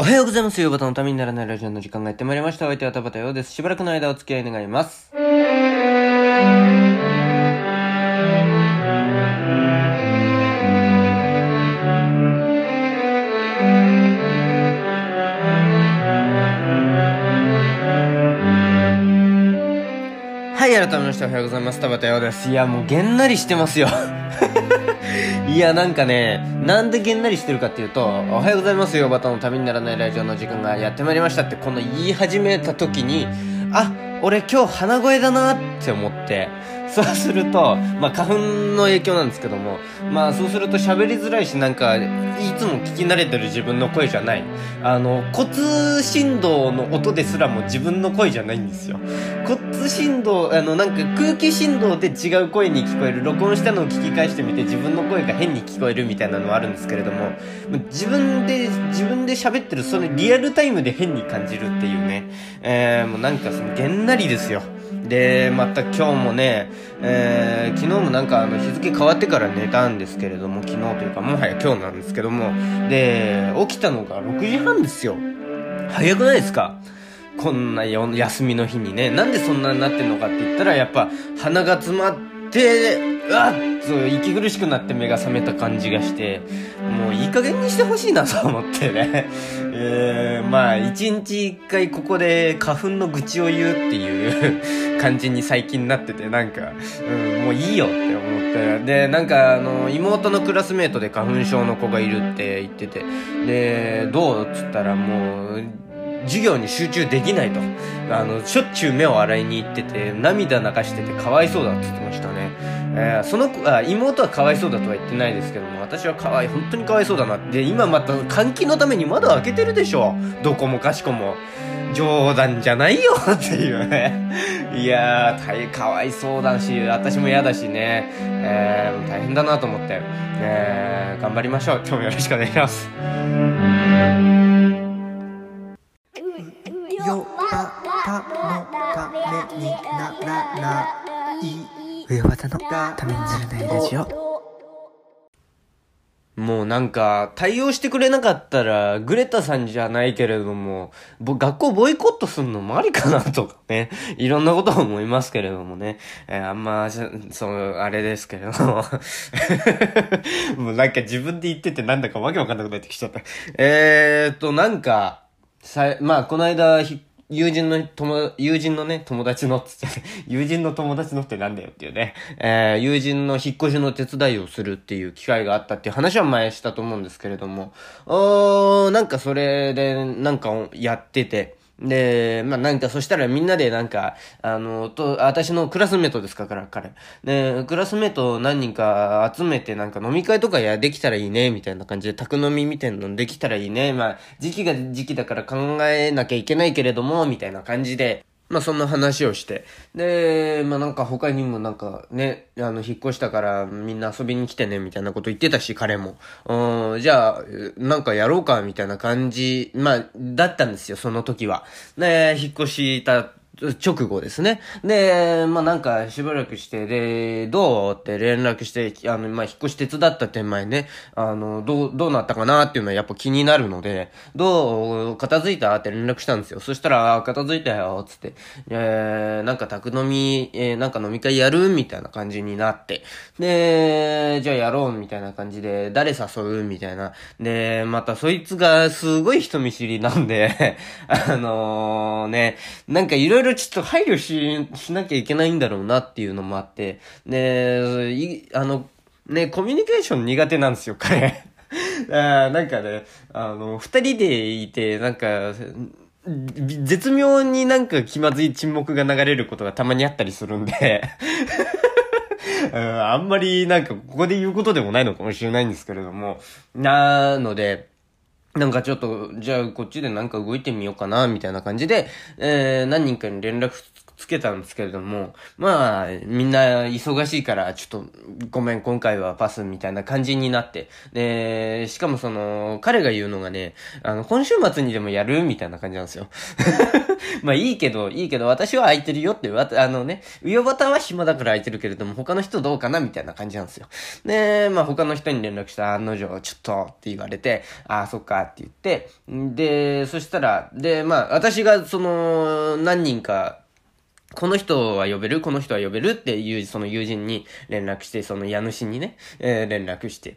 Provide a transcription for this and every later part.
おはようございます。ヨバタのためにならないラジオの時間がやってまいりました。お相手は田畑陽です。しばらくの間お付き合い願います。改めましておはようございます。田畑洋です。いや、もうげんなりしてますよ。いや、なんかね、なんでげんなりしてるかっていうと、おはようございますよ、バタのためにならないラジオの時間がやってまいりましたって、この言い始めた時に、あ、俺今日鼻声だなって思って、そうすると、まあ花粉の影響なんですけども、まあそうすると喋りづらいし、なんか、いつも聞き慣れてる自分の声じゃない。あの、骨振動の音ですらも自分の声じゃないんですよ。骨振動、あの、なんか空気振動で違う声に聞こえる。録音したのを聞き返してみて自分の声が変に聞こえるみたいなのはあるんですけれども、自分で、自分で喋ってる、それリアルタイムで変に感じるっていうね。えー、もうなんかその、げんなりですよ。で、また今日もね、えー、昨日もなんかあの日付変わってから寝たんですけれども、昨日というかもはや今日なんですけども、で、起きたのが6時半ですよ。早くないですか？こんな休みの日にね。なんでそんなになってんのかって言ったら、やっぱ鼻が詰まって、うわっと息苦しくなって目が覚めた感じがして、もういい加減にしてほしいなと思ってね。えー、まあ、一日一回ここで花粉の愚痴を言うっていう感じに最近なってて、なんか、うん、もういいよって思って。で、なんか、あの、妹のクラスメートで花粉症の子がいるって言ってて、で、どう？っつったらもう、授業に集中できないと。あの、しょっちゅう目を洗いに行ってて、涙流しててかわいそうだって言ってましたね。えー、その子、あ、妹はかわいそうだとは言ってないですけども、私はかわい、本当にかわいそうだなって。今また換気のために窓開けてるでしょ。どこもかしこも。冗談じゃないよ っていうね。いやー、大変かわいそうだし、私も嫌だしね。えー、大変だなと思って。えー、頑張りましょう。今日もよろしくお願いします。よばたのためにならない上和田のためにならないラジオもうなんか、対応してくれなかったら、グレタさんじゃないけれども、ぼ学校ボイコットすんのもありかなとかね。いろんなこと思いますけれどもね。えーあんま、そそう、あれですけれども。もうなんか自分で言っててなんだかわけわかんなくなってきちゃった。えーっと、なんか、さまあ、この間、友人の友、友人のね、友達のつって、友人の友達のってなんだよっていうね、えー、友人の引っ越しの手伝いをするっていう機会があったっていう話は前したと思うんですけれども、おー、なんかそれで、なんかやってて、で、まあなんかそしたらみんなでなんか、あの、と、私のクラスメートですか、から、彼。で、クラスメート何人か集めてなんか飲み会とかやできたらいいね、みたいな感じで、宅飲みみたいなのできたらいいね。まあ、時期が時期だから考えなきゃいけないけれども、みたいな感じで、まあそんな話をして。で、まあなんか他にもなんかね、あの、引っ越したからみんな遊びに来てね、みたいなこと言ってたし、彼も。うん、じゃあ、なんかやろうか、みたいな感じ、まあ、だったんですよ、その時は。ね、引っ越した直後ですね。で、まあなんかしばらくして、で、どうって連絡して、あの、まあ引っ越し手伝った手前ね、あの、どう、どうなったかなっていうのはやっぱ気になるので、どう、片付いたって連絡したんですよ。そしたら、片付いたよ、つって、えー、なんか宅飲み、えー、なんか飲み会やるみたいな感じになって、で、じゃあやろう、みたいな感じで、誰誘うみたいな。で、またそいつがすごい人見知りなんで、あのー、ね、なんかいろいろちょっと配慮し、しなきゃいけないんだろうなっていうのもあって、で、い、あの、ね、コミュニケーション苦手なんですよ、彼。あなんかね、あの、二人でいて、なんか、絶妙になんか気まずい沈黙が流れることがたまにあったりするんで、あんまりなんかここで言うことでもないのかもしれないんですけれども、なので、なんかちょっと、じゃあこっちでなんか動いてみようかな、みたいな感じで、えー、何人かに連絡つけたんですけれども、まあ、みんな忙しいから、ちょっと、ごめん、今回はパスみたいな感じになって。で、しかもその、彼が言うのがね、あの、今週末にでもやるみたいな感じなんですよ。まあいいけど、いいけど、私は空いてるよって、わあのね、ウヨバタは暇だから空いてるけれども、他の人どうかなみたいな感じなんですよ。で、まあ他の人に連絡した案の定、ちょっとって言われて、ああ、そっかって言って、で、そしたら、で、まあ私がその、何人か、この人は呼べるこの人は呼べるっていう、その友人に連絡して、その家主にね、えー連絡して。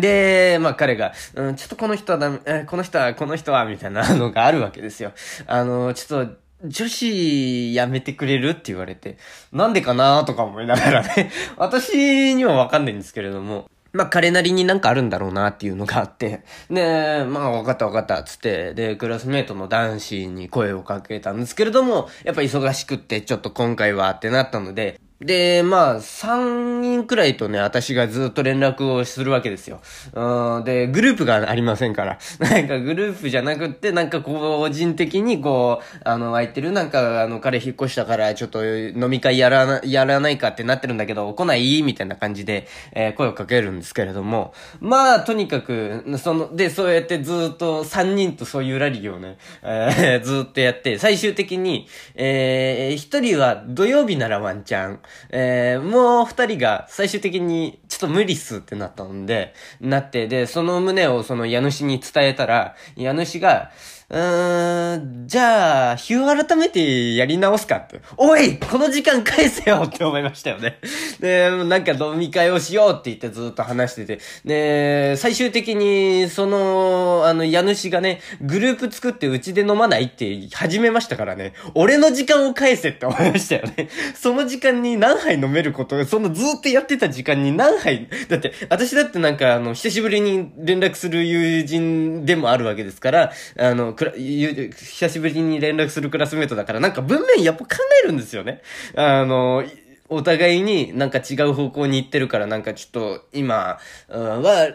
で、まあ彼が、うん、ちょっとこの人はダメ、えこの人は、この人は、みたいなのがあるわけですよ。あの、ちょっと、女子やめてくれるって言われて、なんでかなとか思いながらね、私にはわかんないんですけれども、まあ彼なりになんかあるんだろうなっていうのがあって、で、まあ分かった分かったっつって、で、クラスメートの男子に声をかけたんですけれども、やっぱ忙しくってちょっと今回はってなったので、で、まあ、3人くらいとね、私がずっと連絡をするわけですよ。うん、で、グループがありませんから。なんかグループじゃなくって、なんか個人的にこう、あの、空いてる、なんか、あの、彼引っ越したから、ちょっと飲み会やらな、やらないかってなってるんだけど、来ない？みたいな感じで、えー声をかけるんですけれども。まあ、とにかく、その、で、そうやってずっと3人とそういうラリーをね、えー ずっとやって、最終的に、えー、1人は土曜日ならワンチャン、えー、もう二人が最終的にちょっと無理っすってなったんで、なって、で、その旨をその家主に伝えたら、家主が、うーん、じゃあ、日を改めてやり直すかって。おいこの時間返せよって思いましたよね。で、なんか飲み会をしようって言ってずっと話してて。で、最終的に、その、あの、家主がね、グループ作ってうちで飲まないって始めましたからね。俺の時間を返せって思いましたよね。その時間に何杯飲めること、そのずっとやってた時間に何杯、だって、私だってなんかあの、久しぶりに連絡する友人でもあるわけですから、あの、くら、ゆ久しぶりに連絡するクラスメートだから、なんか文面やっぱ考えるんですよね。あの、お互いになんか違う方向に行ってるから、なんかちょっと今は、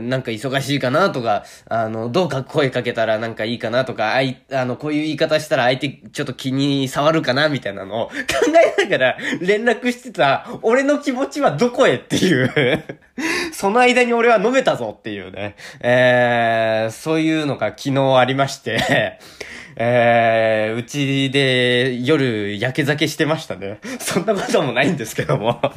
なんか忙しいかなとか、あの、どうか声かけたらなんかいいかなとか、あい、あの、こういう言い方したら相手ちょっと気に触るかなみたいなのを 考えながら連絡してた、俺の気持ちはどこへっていう。その間に俺は飲めたぞっていうね。えー、そういうのが昨日ありまして、えー、うちで夜焼け酒してましたね。そんなこともないんですけども。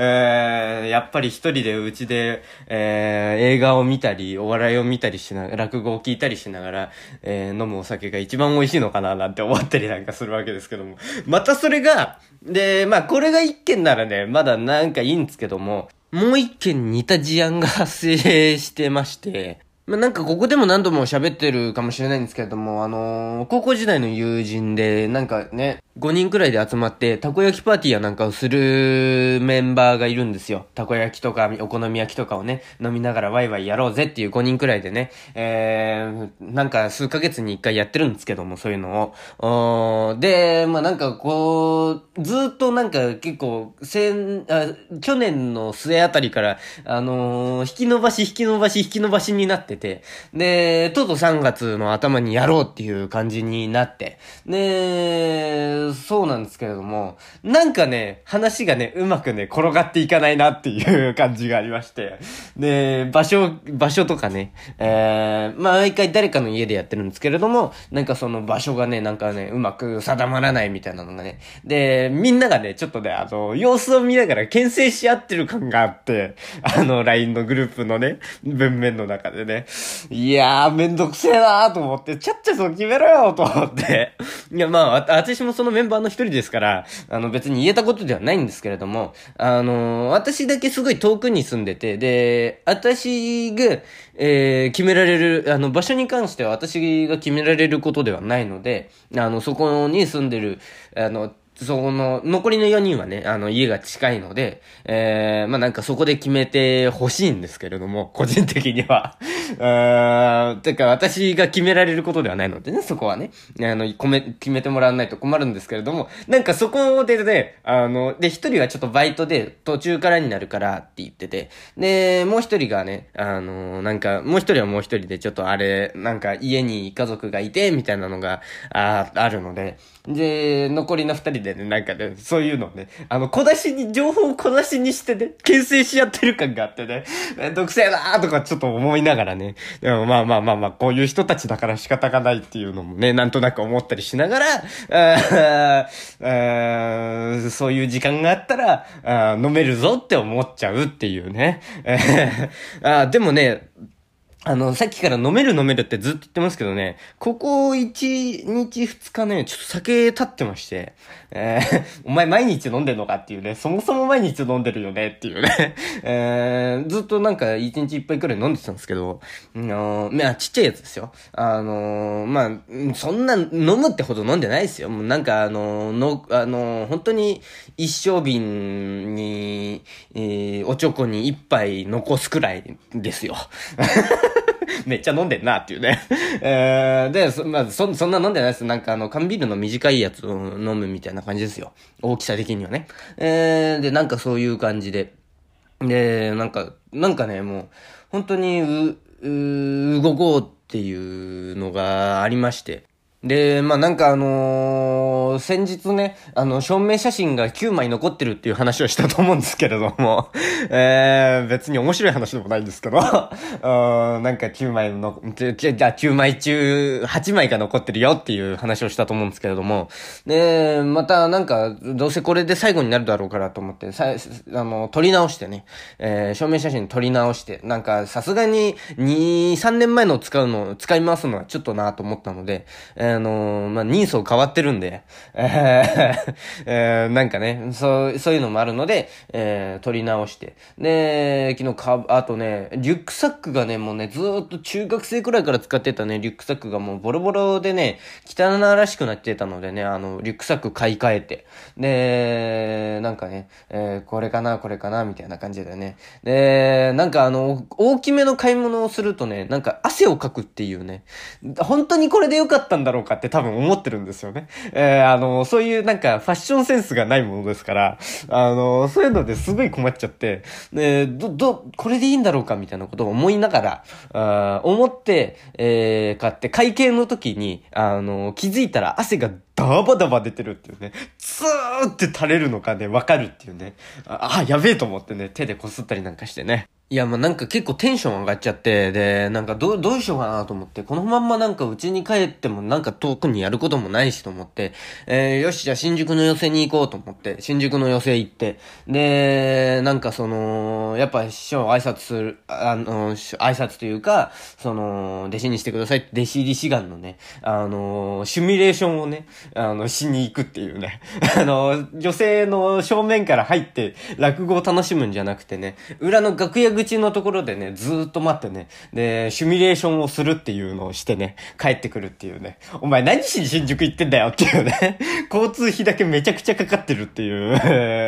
えー、やっぱり一人でうちで、えー、映画を見たり、お笑いを見たりしな、落語を聞いたりしながら、えー、飲むお酒が一番美味しいのかななんて思ったりなんかするわけですけども。またそれが、で、まあこれが一件ならね、まだなんかいいんですけども、もう一件似た事案が発生してまして、まあ、なんかここでも何度も喋ってるかもしれないんですけれども、あのー高校時代の友人で、なんかね、5人くらいで集まって、たこ焼きパーティーやなんかをするメンバーがいるんですよ。たこ焼きとか、お好み焼きとかをね、飲みながらワイワイやろうぜっていう5人くらいでね、えー、なんか数ヶ月に1回やってるんですけども、そういうのを。で、まあなんかこう、ずっとなんか結構、先、あ去年の末あたりから、あのー引き伸ばし引き伸ばし引き伸ばしになってて、で、とうとう3月の頭にやろうっていう感じになって、で、そうなんですけれども、なんかね、話がね、うまくね、転がっていかないなっていう感じがありまして、で、場所、場所とかね、えー、まあ、毎回誰かの家でやってるんですけれども、なんかその場所がね、なんかね、うまく定まらないみたいなのがね、で、みんながね、ちょっとね、あの、様子を見ながら牽制し合ってる感があって、あの、LINE のグループのね、文面の中でね、いやー、めんどくせえなーと思って、ちゃっちゃと決めろよと思って、いや、まあ、私もそのメンバーの一人ですから、あの、別に言えたことではないんですけれども、あの、私だけすごい遠くに住んでて、で、私が、えー決められる、あの、場所に関しては私が決められることではないので、あの、そこに住んでる、あの、その、残りの4人はね、あの、家が近いので、えー、まあなんかそこで決めてほしいんですけれども、個人的には。うーん、てか私が決められることではないのでね、そこはね。あの、こめ、決めてもらわないと困るんですけれども、なんかそこでね、あの、で、一人はちょっとバイトで途中からになるからって言ってて、で、もう一人がね、あの、なんか、もう一人はもう一人でちょっとあれ、なんか家に家族がいて、みたいなのが、あ、あるので、で、残りの二人でね、なんかね、そういうのね、あの、小出しに、情報を小出しにしてね、牽制し合ってる感があってね、めんどくせえなーとかちょっと思いながらね、でもまあまあまあまあ、こういう人たちだから仕方がないっていうのもね、なんとなく思ったりしながら、あーそういう時間があったら、あ飲めるぞって思っちゃうっていうね。あでもね、あの、さっきから飲める飲めるってずっと言ってますけどね、ここ1日2日ね、ちょっと酒立ってまして、えー、お前毎日飲んでんのかっていうね、そもそも毎日飲んでるよねっていうね、えー、ずっとなんか1日1杯くらい飲んでたんですけど、あのー、まあちっちゃいやつですよ。あのー、まあ、そんな飲むってほど飲んでないですよ。もうなんかあの、の、あのー、本当に一升瓶に、えー、おちょこに一杯残すくらいですよ。めっちゃ飲んでんなっていうね。で、そ、まあ、そ、そんな飲んでないです。なんかあの、缶ビールの短いやつを飲むみたいな感じですよ。大きさ的にはね。えー、で、なんかそういう感じで。で、なんか、なんかね、もう、本当に、う、う、動こうっていうのがありまして。で、まあ、なんかあのー先日ね、あの、証明写真が9枚残ってるっていう話をしたと思うんですけれども、えー、別に面白い話でもないんですけど、うんなんか9枚の、じゃ、じゃじゃあ9枚中8枚が残ってるよっていう話をしたと思うんですけれども、で、またなんか、どうせこれで最後になるだろうからと思って、さ、あの、撮り直してね、えー、証明写真撮り直して、なんか、さすがに2、3年前の使うの、使い回すのはちょっとなと思ったので、あの、まあ、人相変わってるんで、えーなんかね、そう、そういうのもあるので、えー、撮り直して。で、昨日か、あとね、リュックサックがね、もうね、ずっと中学生くらいから使ってたね、リュックサックがもうボロボロでね、汚らしくなってたのでね、あの、リュックサック買い替えて。で、なんかね、えーこれかな、これかな、みたいな感じでね。で、なんかあの、大きめの買い物をするとね、なんか汗をかくっていうね、本当にこれでよかったんだろうかって多分思ってるんですよね。えーあの、そういうなんかファッションセンスがないものですから、あの、そういうのですごい困っちゃって、で、ど、ど、これでいいんだろうかみたいなことを思いながら、あ思って、えー買って、会計の時に、あの、気づいたら汗がダバダバ出てるっていうね、ツーって垂れるのがね、わかるっていうね、あ、あやべえと思ってね、手でこすったりなんかしてね。いや、まあ、なんか結構テンション上がっちゃって、で、なんかどう、どうしようかなと思って、このまんまなんか家に帰ってもなんか特にやることもないしと思って、えー、よし、じゃあ新宿の寄席に行こうと思って、新宿の寄席行って、で、なんかその、やっぱ師匠挨拶する、あの、挨拶というか、その、弟子にしてくださいって弟子入り志願のね、あの、シミュレーションをね、あの、しに行くっていうね、あの、女性の正面から入って落語を楽しむんじゃなくてね、裏の楽屋口のところでね、ずっと待ってね、で、シミュレーションをするっていうのをしてね、帰ってくるっていうね、お前何しに新宿行ってんだよっていうね、交通費だけめちゃくちゃかかってるっていう、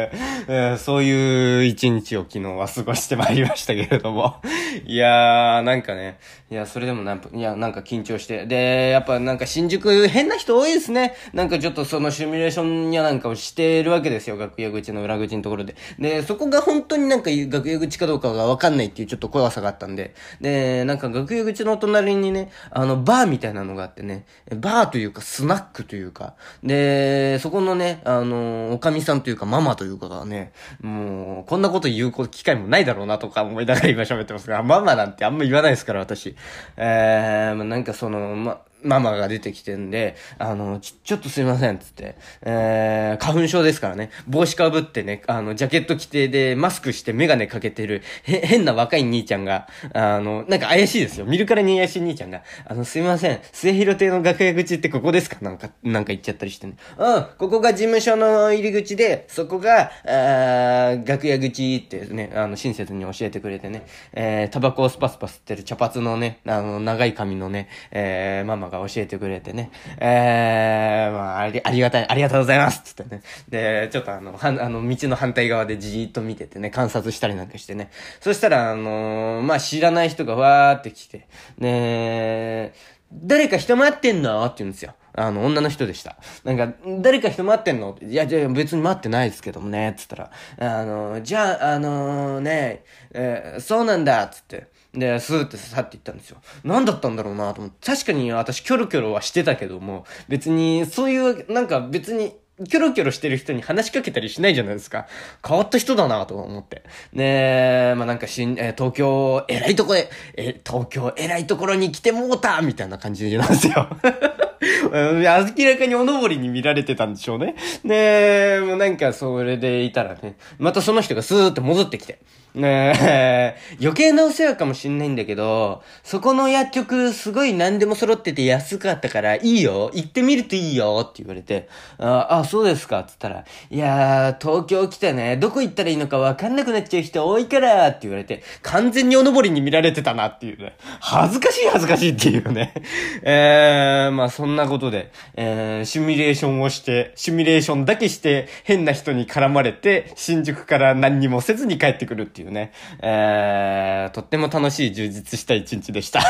えーそういう一日を昨日は過ごしてまいりましたけれども、いやー、なんかね、いや、それでもなんか、いや、なんか緊張して、で、やっぱなんか新宿変な人多いですね。なんかちょっとそのシミュレーションやなんかをしてるわけですよ、楽屋口の裏口のところで。で、そこが本当になんか楽屋口かどうかがわかんないっていうちょっと怖さがあったんで、で、なんか楽屋口の隣にね、あの、バーみたいなのがあってね、バーというかスナックというか、で、そこのね、あの、おかみさんというかママというかがね、もう、こんなこと言う機会もないだろうなとか思いながら今喋ってますが、ママなんてあんま言わないですから、私。えー、まあなんかその、ま、ママが出てきてんで、あの、ち、ちょっとすいません、つって。えー、花粉症ですからね。帽子かぶってね、あの、ジャケット着て、で、マスクしてメガネかけてる、へ、変な若い兄ちゃんが、あの、なんか怪しいですよ。見るからに怪しい兄ちゃんが、あの、すいません、末広亭の楽屋口ってここですか？なんか、なんか言っちゃったりしてね。うん、ここが事務所の入り口で、そこが、あ楽屋口ってね、あの、親切に教えてくれてね、えー、タバコをスパスパ吸ってる茶髪のね、あの、長い髪のね、えー、ママが教えてくれてね、えー、まあ、あり、ありがたい、ありがとうございますつってね。で、ちょっとあの、はあの、道の反対側でじーっと見ててね、観察したりなんかしてね。そしたら、あのー、まあ、知らない人がわーって来て、ね誰か人待ってんの？って言うんですよ。あの、女の人でした。なんか、誰か人待ってんの？いや、じゃ別に待ってないですけどもね、つったら、あの、じゃあ、あのー、ね、えー、そうなんだ、つって。で、スーって去っていったんですよ。何だったんだろうなと思って。確かに私キョロキョロはしてたけども、別に、そういう、なんか別に、キョロキョロしてる人に話しかけたりしないじゃないですか。変わった人だなと思って。ねえ、まあ、なんかしん、えー、東京、偉いとこで、えー、東京、偉いところに来てもうたみたいな感じなんですよ。明らかにおのぼりに見られてたんでしょうね。ねもうなんかそれでいたらね、またその人がスーって戻ってきて。ねえ、余計なお世話かもしんないんだけど、そこの薬局すごい何でも揃ってて安かったからいいよ行ってみるといいよって言われて、あ、あ、そうですかって言ったら、いやー、東京来てね、どこ行ったらいいのかわかんなくなっちゃう人多いからって言われて、完全におのぼりに見られてたなっていうね。恥ずかしい恥ずかしいっていうね。えー、まあそんんなことで、えー、シミュレーションをして、シミュレーションだけして、変な人に絡まれて、新宿から何にもせずに帰ってくるっていうね、えー、とっても楽しい充実した一日でした。た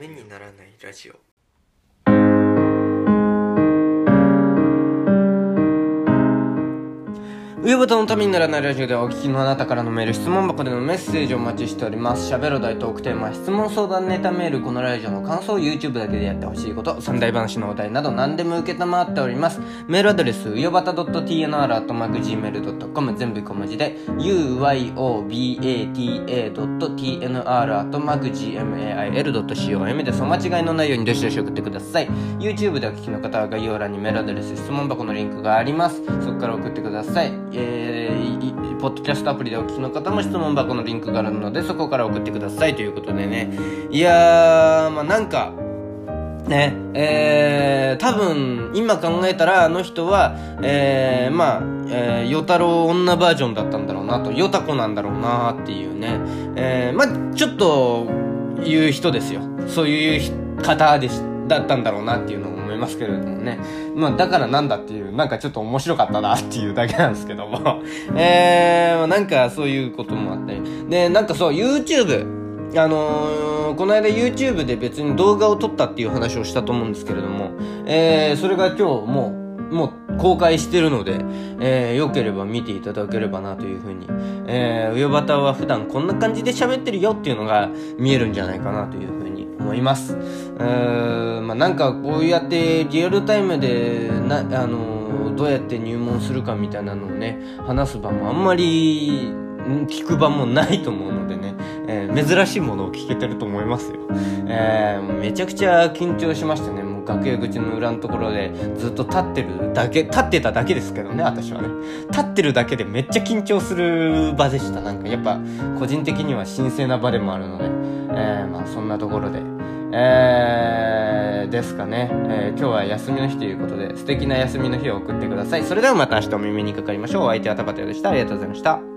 めにならないラジオ上端のためにならないラジオではお聞きのあなたからのメール、質問箱でのメッセージをお待ちしております。喋る大トークテーマ、質問相談ネタメール、このラジオの感想、YouTube だけでやってほしいこと、三大話のお題など何でも受けたまっております。メールアドレス、うよばた .tnr.gmail.com 全部小文字で、uyobata.tnr.gmail.com です。お間違いのないようにどしどし送ってください。YouTube でお聞きの方は概要欄にメールアドレス、質問箱のリンクがあります。そこから送ってください。えー、ポッドキャストアプリでお聞きの方も質問箱のリンクがあるので、そこから送ってくださいということでね。いやー、まあなんか、ね、えー、多分、今考えたら、あの人は、えー、まあ、えー、ヨタロ女バージョンだったんだろうなと、ヨタコなんだろうなっていうね、えー、まあ、ちょっと、言う人ですよ。そういう方でし、だったんだろうなっていうの思いますけれどもね。まあ、だからなんだっていう、なんかちょっと面白かったなっていうだけなんですけども。えー、なんかそういうこともあったり。で、なんかそう、YouTube。あのー、この間 YouTube で別に動画を撮ったっていう話をしたと思うんですけれども、えー、それが今日もう、もう公開してるので、えー、良ければ見ていただければなというふうに、えー、ウヨバタは普段こんな感じで喋ってるよっていうのが見えるんじゃないかなというふうに思います。うーん、まあ、なんかこうやってリアルタイムで、な、あの、どうやって入門するかみたいなのをね、話す場もあんまり、聞く場もないと思うのでね、えー、珍しいものを聞けてると思いますよ。えー、めちゃくちゃ緊張しましたね。もう楽屋口の裏のところでずっと立ってるだけ、立ってただけですけどね、私はね。立ってるだけでめっちゃ緊張する場でした。なんかやっぱ個人的には神聖な場でもあるので、えー、まあそんなところで。えー、ですかね、えー、今日は休みの日ということで素敵な休みの日を送ってください。それではまた明日お耳にかかりましょう。お相手は田畑でした。ありがとうございました。